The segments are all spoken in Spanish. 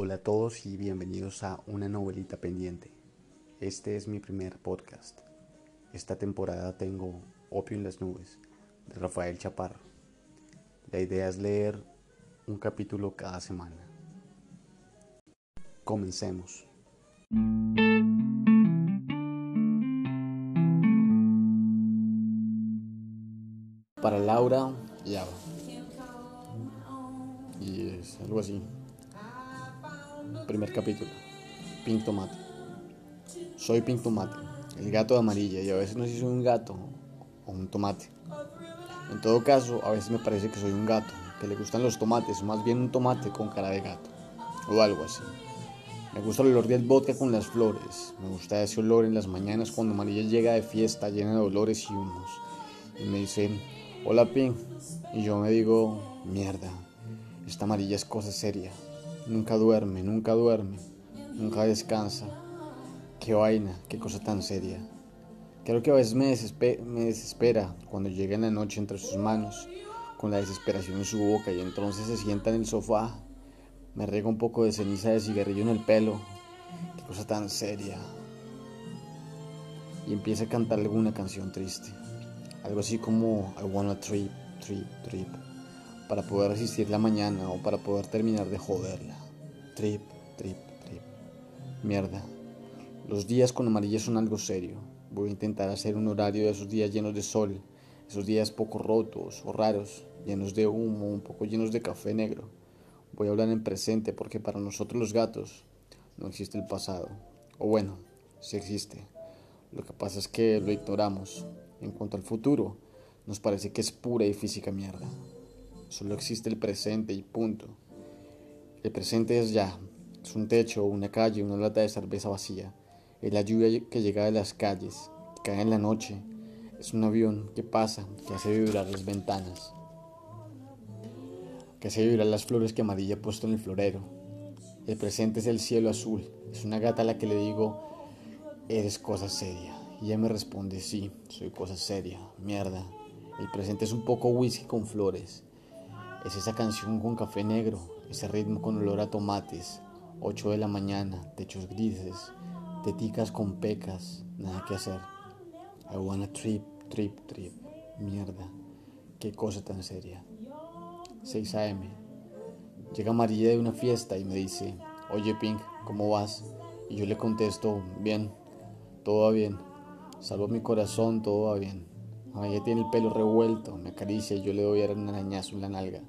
Hola a todos y bienvenidos a Una novelita pendiente. Este es mi primer podcast. Esta temporada tengo Opio en las nubes de Rafael Chaparro. La idea es leer un capítulo cada semana. Comencemos. Para Laura y es algo así. Primer capítulo. Pink Tomate. Soy Pink Tomate, el gato de amarilla, y a veces no sé si soy un gato o un tomate. En todo caso, a veces me parece que soy un gato, que le gustan los tomates, más bien un tomate con cara de gato, o algo así. Me gusta el olor del vodka con las flores, me gusta ese olor en las mañanas cuando Amarilla llega de fiesta llena de olores y humos. Y me dice, hola Pink, y yo me digo, mierda, esta amarilla es cosa seria. Nunca duerme, nunca duerme, nunca descansa. Qué vaina, qué cosa tan seria. Creo que a veces me, desespera cuando llega en la noche entre sus manos, con la desesperación en su boca y entonces se sienta en el sofá. Me riega un poco de ceniza de cigarrillo en el pelo. Qué cosa tan seria. Y empieza a cantar alguna canción triste. Algo así como I wanna trip, trip, trip para poder resistir la mañana o para poder terminar de joderla. Trip, trip, trip. Mierda. Los días con amarilla son algo serio. Voy a intentar hacer un horario de esos días llenos de sol, esos días poco rotos o raros, llenos de humo, un poco llenos de café negro. Voy a hablar en presente porque para nosotros los gatos no existe el pasado. O bueno, sí existe. Lo que pasa es que lo ignoramos. En cuanto al futuro, nos parece que es pura y física mierda. Solo existe el presente y punto. El presente es ya. Es un techo, una calle, una lata de cerveza vacía. Es la lluvia que llega de las calles, que cae en la noche. Es un avión que pasa, que hace vibrar las ventanas. Que hace vibrar las flores que amarilla ha puesto en el florero. El presente es el cielo azul. Es una gata a la que le digo, eres cosa seria. Y ella me responde, sí, soy cosa seria. Mierda. El presente es un poco whisky con flores. Es esa canción con café negro, ese ritmo con olor a tomates, 8 de la mañana, techos grises, teticas con pecas, nada que hacer. I wanna trip, trip, trip. Mierda, qué cosa tan seria. 6 a.m. Llega María de una fiesta y me dice, oye Pink, ¿cómo vas? Y yo le contesto, bien, todo va bien. Salvo mi corazón, todo va bien. Ella tiene el pelo revuelto, me acaricia y yo le doy un arañazo en la nalga,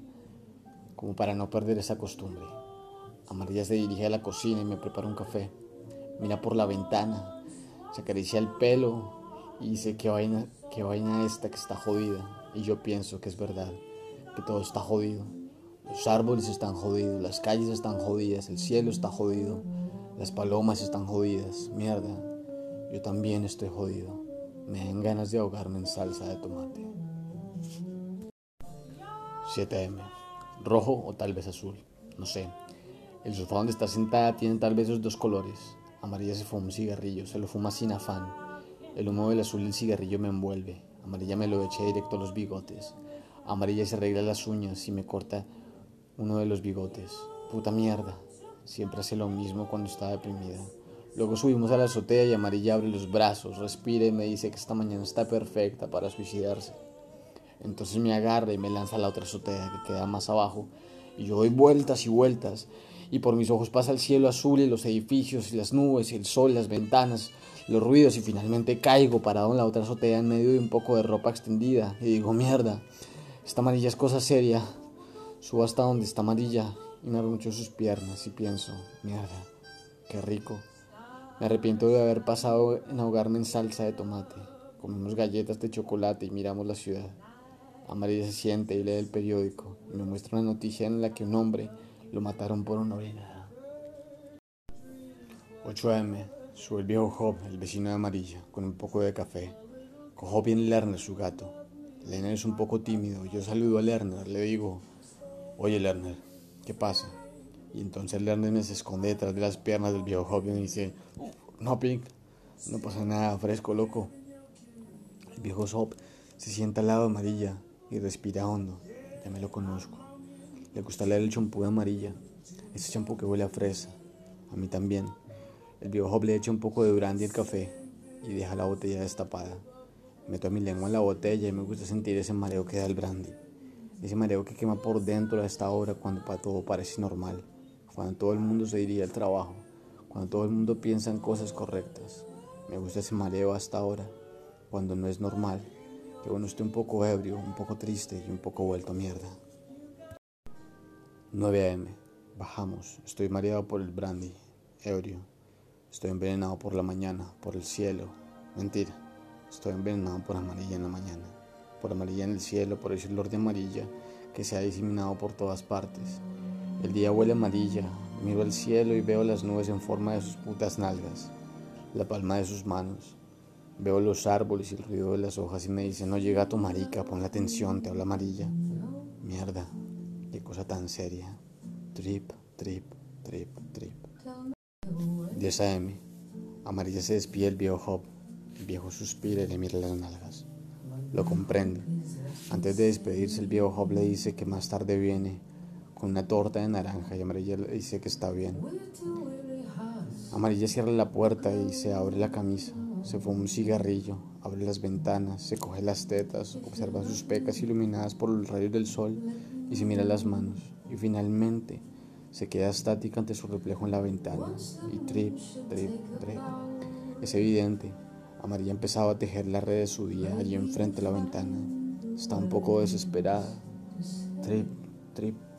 como para no perder esa costumbre. Amarilla se dirige a la cocina y me prepara un café. Mira por la ventana, se acaricia el pelo y dice qué vaina, qué vaina esta que está jodida. Y yo pienso que es verdad, que todo está jodido. Los árboles están jodidos, las calles están jodidas, el cielo está jodido, las palomas están jodidas. Mierda, yo también estoy jodido. Me dan ganas de ahogarme en salsa de tomate. 7M. Rojo o tal vez azul. No sé. El sofá donde está sentada tiene tal vez esos dos colores. Amarilla se fuma un cigarrillo, se lo fuma sin afán. El humo del azul del cigarrillo me envuelve. Amarilla me lo echa directo a los bigotes. Amarilla se arregla las uñas y me corta uno de los bigotes. Puta mierda. Siempre hace lo mismo cuando está deprimida. Luego subimos a la azotea y Amarilla abre los brazos, respira y me dice que esta mañana está perfecta para suicidarse. Entonces me agarra y me lanza a la otra azotea que queda más abajo y yo doy vueltas y vueltas y por mis ojos pasa el cielo azul y los edificios y las nubes y el sol, las ventanas, los ruidos y finalmente caigo parado en la otra azotea en medio de un poco de ropa extendida y digo mierda, esta amarilla es cosa seria. Subo hasta donde está amarilla y me arruncho sus piernas y pienso, mierda, qué rico. Me arrepiento de haber pasado en ahogarme en salsa de tomate. Comemos galletas de chocolate y miramos la ciudad. Amarilla se siente y lee el periódico y me muestra una noticia en la que un hombre lo mataron por una orinada. 8 am. Sube el viejo Job, el vecino de Amarilla, con un poco de café. Con Job viene Lerner, su gato. Lerner es un poco tímido. Yo saludo a Lerner, le digo, oye Lerner, ¿qué pasa? Y entonces Lerner se esconde detrás de las piernas del viejo joven y dice, no, Pink, no pasa nada, fresco, loco. El viejo Sop se sienta al lado de amarilla y respira hondo. Ya me lo conozco. Le gusta leer el champú de amarilla. Ese champú que huele a fresa. A mí también. El viejo Job le echa un poco de brandy al café y deja la botella destapada. Meto mi lengua en la botella y me gusta sentir ese mareo que da el brandy. Ese mareo que quema por dentro a esta hora cuando para todo parece normal. Cuando todo el mundo se iría al trabajo. Cuando todo el mundo piensa en cosas correctas. Me gusta ese mareo hasta ahora. Cuando no es normal. Que uno esté un poco ebrio, un poco triste y un poco vuelto a mierda. 9 a.m. Bajamos. Estoy mareado por el brandy. Ebrio. Estoy envenenado por la mañana, por el cielo. Mentira. Estoy envenenado por amarilla en la mañana. Por amarilla en el cielo, por ese olor de amarilla que se ha diseminado por todas partes. El día huele amarilla. Miro el cielo y veo las nubes en forma de sus putas nalgas. La palma de sus manos. Veo los árboles y el ruido de las hojas y me dice, no llega tu marica, pon la atención, te habla amarilla. Mierda, qué cosa tan seria. Trip, trip, trip, trip. 10 a.m. Amarilla se despide el viejo Job. El viejo suspira y le mira las nalgas. Lo comprende. Antes de despedirse, el viejo Job le dice que más tarde viene con una torta de naranja y Amarilla le dice que está bien. Amarilla cierra la puerta y se abre la camisa. Se fuma un cigarrillo, abre las ventanas, se coge las tetas, observa sus pecas iluminadas por los rayos del sol y se mira las manos. Y finalmente se queda estática ante su reflejo en la ventana. Y trip, trip, trip. Es evidente. Amarilla empezaba a tejer la red de su día allí enfrente de la ventana. Está un poco desesperada. Trip, trip.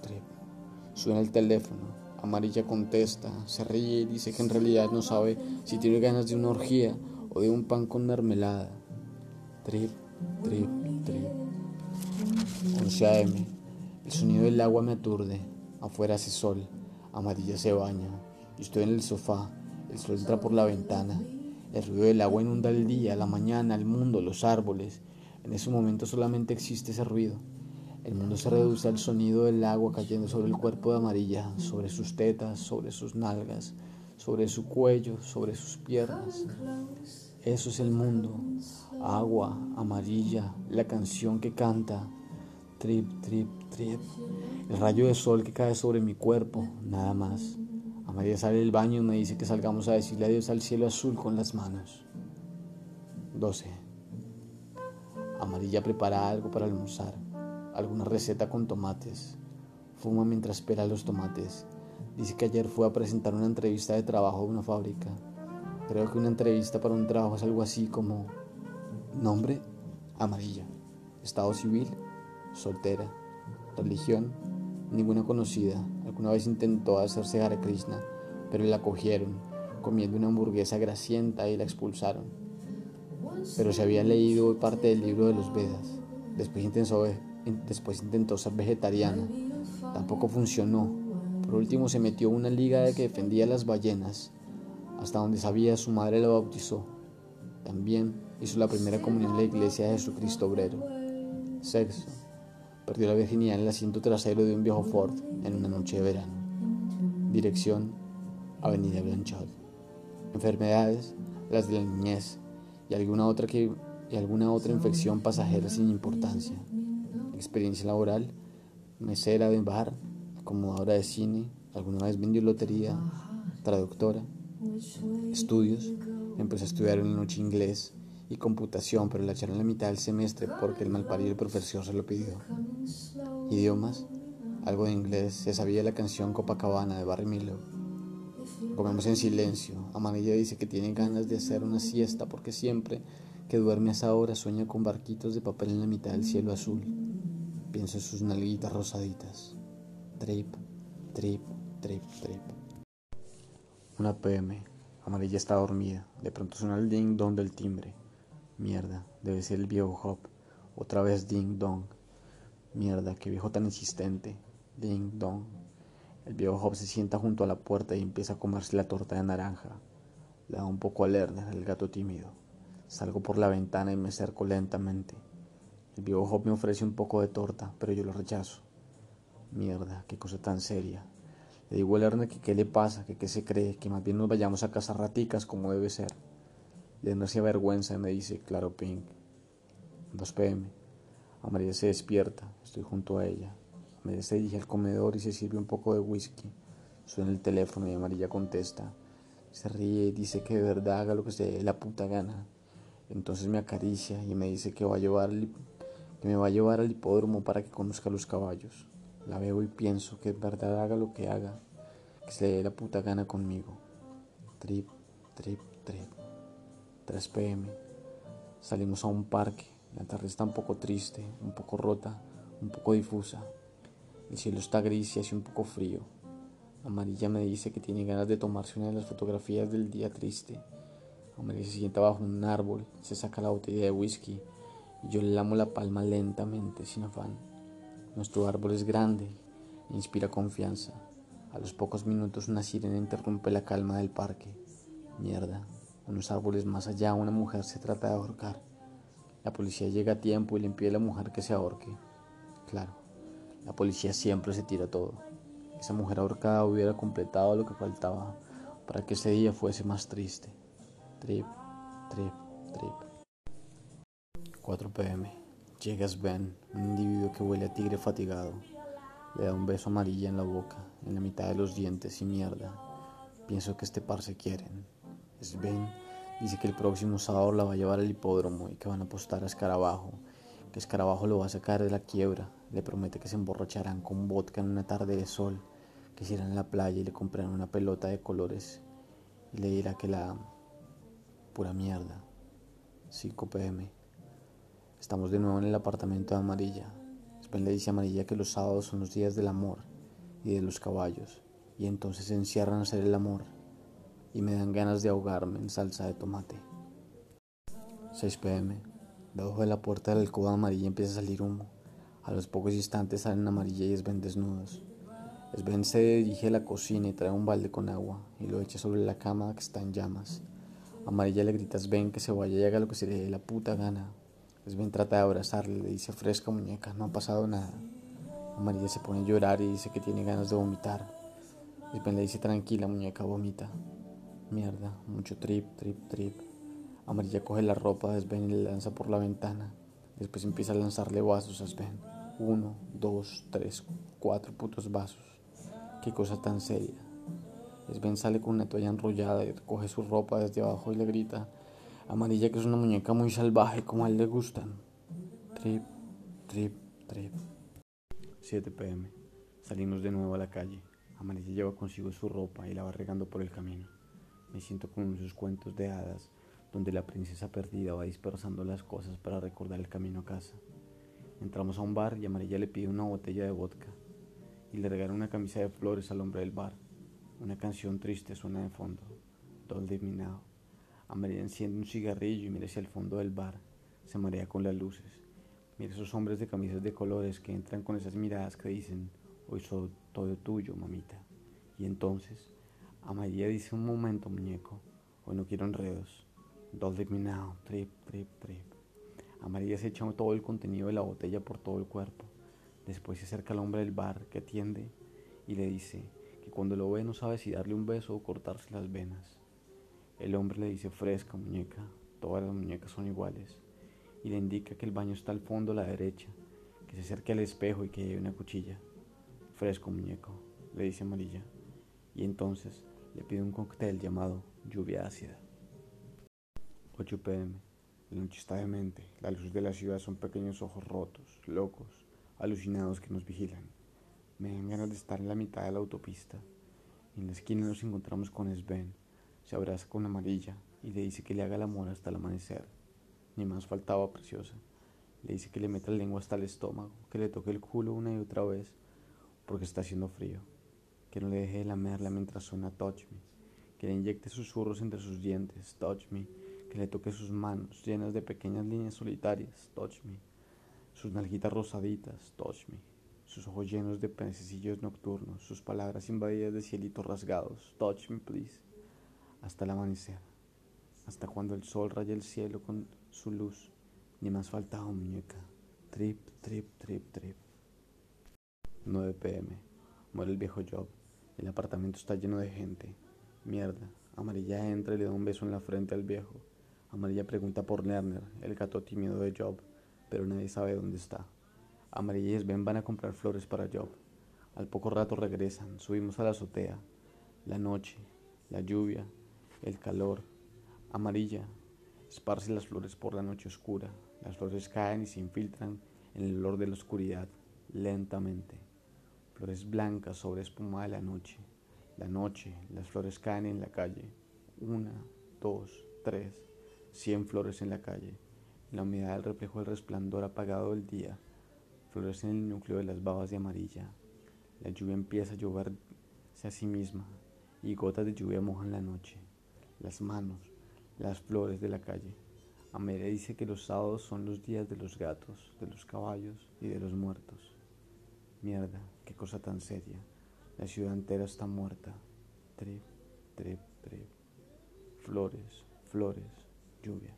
Suena el teléfono. Amarilla contesta, se ríe y dice que en realidad no sabe si tiene ganas de una orgía o de un pan con mermelada. Trip, trip, trip. 11 a.m. El sonido del agua me aturde. Afuera hace sol. Amarilla se baña. Yo estoy en el sofá. El sol entra por la ventana. El ruido del agua inunda el día, la mañana, el mundo, los árboles. En ese momento solamente existe ese ruido. El mundo se reduce al sonido del agua cayendo sobre el cuerpo de amarilla, sobre sus tetas, sobre sus nalgas, sobre su cuello, sobre sus piernas. Eso es el mundo. Agua, amarilla, la canción que canta. Trip, trip, trip. El rayo de sol que cae sobre mi cuerpo, nada más. Amarilla sale del baño y me dice que salgamos a decirle adiós al cielo azul con las manos. 12. Amarilla prepara algo para almorzar, alguna receta con tomates. Fuma mientras espera los tomates. Dice que ayer fue a presentar una entrevista de trabajo en una fábrica. Creo que una entrevista para un trabajo es algo así como nombre, amarilla, estado civil, soltera, religión, ninguna conocida. Alguna vez intentó hacerse Hare Krishna, pero la cogieron comiendo una hamburguesa grasienta y la expulsaron. Pero se había leído parte del libro de los Vedas. Después intentó, después intentó ser vegetariana. Tampoco funcionó. Por último se metió en una liga de que defendía a las ballenas. Hasta donde sabía su madre la bautizó. También hizo la primera comunión en la iglesia de Jesucristo Obrero. Sexo. Perdió la virginidad en el asiento trasero de un viejo Ford en una noche de verano. Dirección, Avenida Blanchard. Enfermedades, las de la niñez y alguna otra, que, y alguna otra infección pasajera sin importancia. Experiencia laboral, mesera de bar, acomodadora de cine, alguna vez vendió lotería, traductora. Estudios, empezó a estudiar en la noche inglés y computación, pero la echaron en la mitad del semestre porque el malparido profesor se lo pidió. Idiomas, algo de inglés, se sabía la canción Copacabana de Barry Milo. Comemos en silencio. Amarilla dice que tiene ganas de hacer una siesta porque siempre que duerme a esa hora sueña con barquitos de papel en la mitad del cielo azul. Pienso en sus nalguitas rosaditas. Trip, trip, trip, trip. Una PM. Amarilla está dormida. De pronto suena el ding dong del timbre. Mierda, debe ser el viejo Hop. Otra vez ding dong. Mierda, qué viejo tan insistente. Ding dong. El viejo Hop se sienta junto a la puerta y empieza a comerse la torta de naranja. Le da un poco a Lerner, el gato tímido. Salgo por la ventana y me acerco lentamente. El viejo me ofrece un poco de torta, pero yo lo rechazo. Mierda, qué cosa tan seria. Le digo a Lerner que qué le pasa, que qué se cree, que más bien nos vayamos a cazar raticas como debe ser. Lerner se avergüenza y me dice, claro, Pink. 2 pm. Amalia se despierta, estoy junto a ella. María se dirige al comedor y se sirve un poco de whisky. Suena el teléfono y Amarilla contesta. Se ríe y dice que de verdad haga lo que se dé la puta gana. Entonces me acaricia y me dice que, va a llevar que me va a llevar al hipódromo para que conozca los caballos. La veo y pienso que de verdad haga lo que haga, que se le dé la puta gana conmigo. Trip, trip, trip. 3 pm. Salimos a un parque. La tarde está un poco triste, un poco rota, un poco difusa. El cielo está gris y hace un poco frío. Amarilla me dice que tiene ganas de tomarse una de las fotografías del día triste. Amarilla se sienta bajo un árbol, se saca la botella de whisky y yo le lamo la palma lentamente, sin afán. Nuestro árbol es grande inspira confianza. A los pocos minutos una sirena interrumpe la calma del parque. Mierda, unos árboles más allá una mujer se trata de ahorcar. La policía llega a tiempo y le impide a la mujer que se ahorque. Claro, la policía siempre se tira todo. Esa mujer ahorcada hubiera completado lo que faltaba para que ese día fuese más triste. Trip, trip, trip. 4 pm. Llega Sven, un individuo que huele a tigre fatigado. Le da un beso amarilla en la boca, en la mitad de los dientes y mierda. Pienso que este par se quieren. Sven dice que el próximo sábado la va a llevar al hipódromo y que van a apostar a Escarabajo, que Escarabajo lo va a sacar de la quiebra le promete que se emborracharán con vodka en una tarde de sol, que se irán a la playa y le comprarán una pelota de colores y le dirá que la pura mierda. 5 pm. Estamos de nuevo en el apartamento de Amarilla. Sven le dice a Amarilla que los sábados son los días del amor y de los caballos, y entonces se encierran a hacer el amor, y me dan ganas de ahogarme en salsa de tomate. 6 pm. Debajo de la puerta del alcoba amarilla empieza a salir humo. A los pocos instantes salen amarilla y Sven desnudos. Sven se dirige a la cocina y trae un balde con agua y lo echa sobre la cama que está en llamas. Amarilla le grita a Sven que se vaya y haga lo que se le dé la puta gana. Sven trata de abrazarle, le dice fresca muñeca, no ha pasado nada. Amarilla se pone a llorar y dice que tiene ganas de vomitar. Sven le dice tranquila muñeca, vomita. Mierda, mucho trip, trip, trip. Amarilla coge la ropa de Sven y le lanza por la ventana. Después empieza a lanzarle vasos a Sven. Uno, dos, tres, cuatro putos vasos. Qué cosa tan seria. Sven sale con una toalla enrollada y recoge su ropa desde abajo y le grita. Amarilla que es una muñeca muy salvaje como a él le gustan. Trip, trip, trip. 7 pm. Salimos de nuevo a la calle. Amarilla lleva consigo su ropa y la va regando por el camino. Me siento como en sus cuentos de hadas donde la princesa perdida va dispersando las cosas para recordar el camino a casa. Entramos a un bar y Amarilla le pide una botella de vodka y le regala una camisa de flores al hombre del bar. Una canción triste suena de fondo, Doll de Minao. Amarilla enciende un cigarrillo y mira hacia el fondo del bar. Se marea con las luces. Mira esos hombres de camisas de colores que entran con esas miradas que dicen, hoy soy todo tuyo, mamita. Y entonces, Amarilla dice un momento, muñeco, hoy no quiero enredos. Don't leave me now, trip, trip, trip. Amarilla se echa todo el contenido de la botella por todo el cuerpo. Después se acerca al hombre del bar que atiende y le dice que cuando lo ve no sabe si darle un beso o cortarse las venas. El hombre le dice fresca muñeca, todas las muñecas son iguales, y le indica que el baño está al fondo a la derecha, que se acerque al espejo y que lleve una cuchilla. Fresco muñeco, le dice Amarilla, y entonces le pide un cóctel llamado lluvia ácida. 8 pm. La noche está demente. La luz de la ciudad son pequeños ojos rotos, locos, alucinados que nos vigilan. Me dan ganas de estar en la mitad de la autopista. En la esquina nos encontramos con Sven. Se abraza con amarilla y le dice que le haga el amor hasta el amanecer. Ni más faltaba, preciosa. Le dice que le meta la lengua hasta el estómago, que le toque el culo una y otra vez, porque está haciendo frío. Que no le deje de lamerla mientras suena Touch Me. Que le inyecte susurros entre sus dientes, Touch Me que le toque sus manos llenas de pequeñas líneas solitarias, touch me, sus nalguitas rosaditas, touch me, sus ojos llenos de pececillos nocturnos, sus palabras invadidas de cielitos rasgados, touch me please, hasta el amanecer, hasta cuando el sol raya el cielo con su luz, ni más faltaba muñeca, trip, trip, trip, trip. 9 pm, muere el viejo Job, el apartamento está lleno de gente, mierda, amarilla entra y le da un beso en la frente al viejo. Amarilla pregunta por Lerner, el gato tímido de Job, pero nadie sabe dónde está. Amarilla y Sven van a comprar flores para Job. Al poco rato regresan, subimos a la azotea. la noche, la lluvia, el calor, amarilla, esparce las flores por la noche oscura, las flores caen y se infiltran en el olor de la oscuridad, lentamente, flores blancas sobre espuma de la noche, la noche, las flores caen en la calle, una, dos, tres, cien flores en la calle, en la humedad del reflejo del resplandor apagado del día, flores en el núcleo de las babas de amarilla, la lluvia empieza a lloverse a sí misma y gotas de lluvia mojan la noche, las manos, las flores de la calle. Amere dice que los sábados son los días de los gatos, de los caballos y de los muertos. Mierda, qué cosa tan seria. La ciudad entera está muerta. Trip, trip, trip. Flores, flores, lluvia.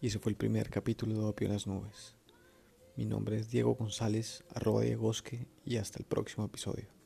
Y ese fue el primer capítulo de Opio en las Nubes. Mi nombre es Diego González, arroba Diegosque, y hasta el próximo episodio.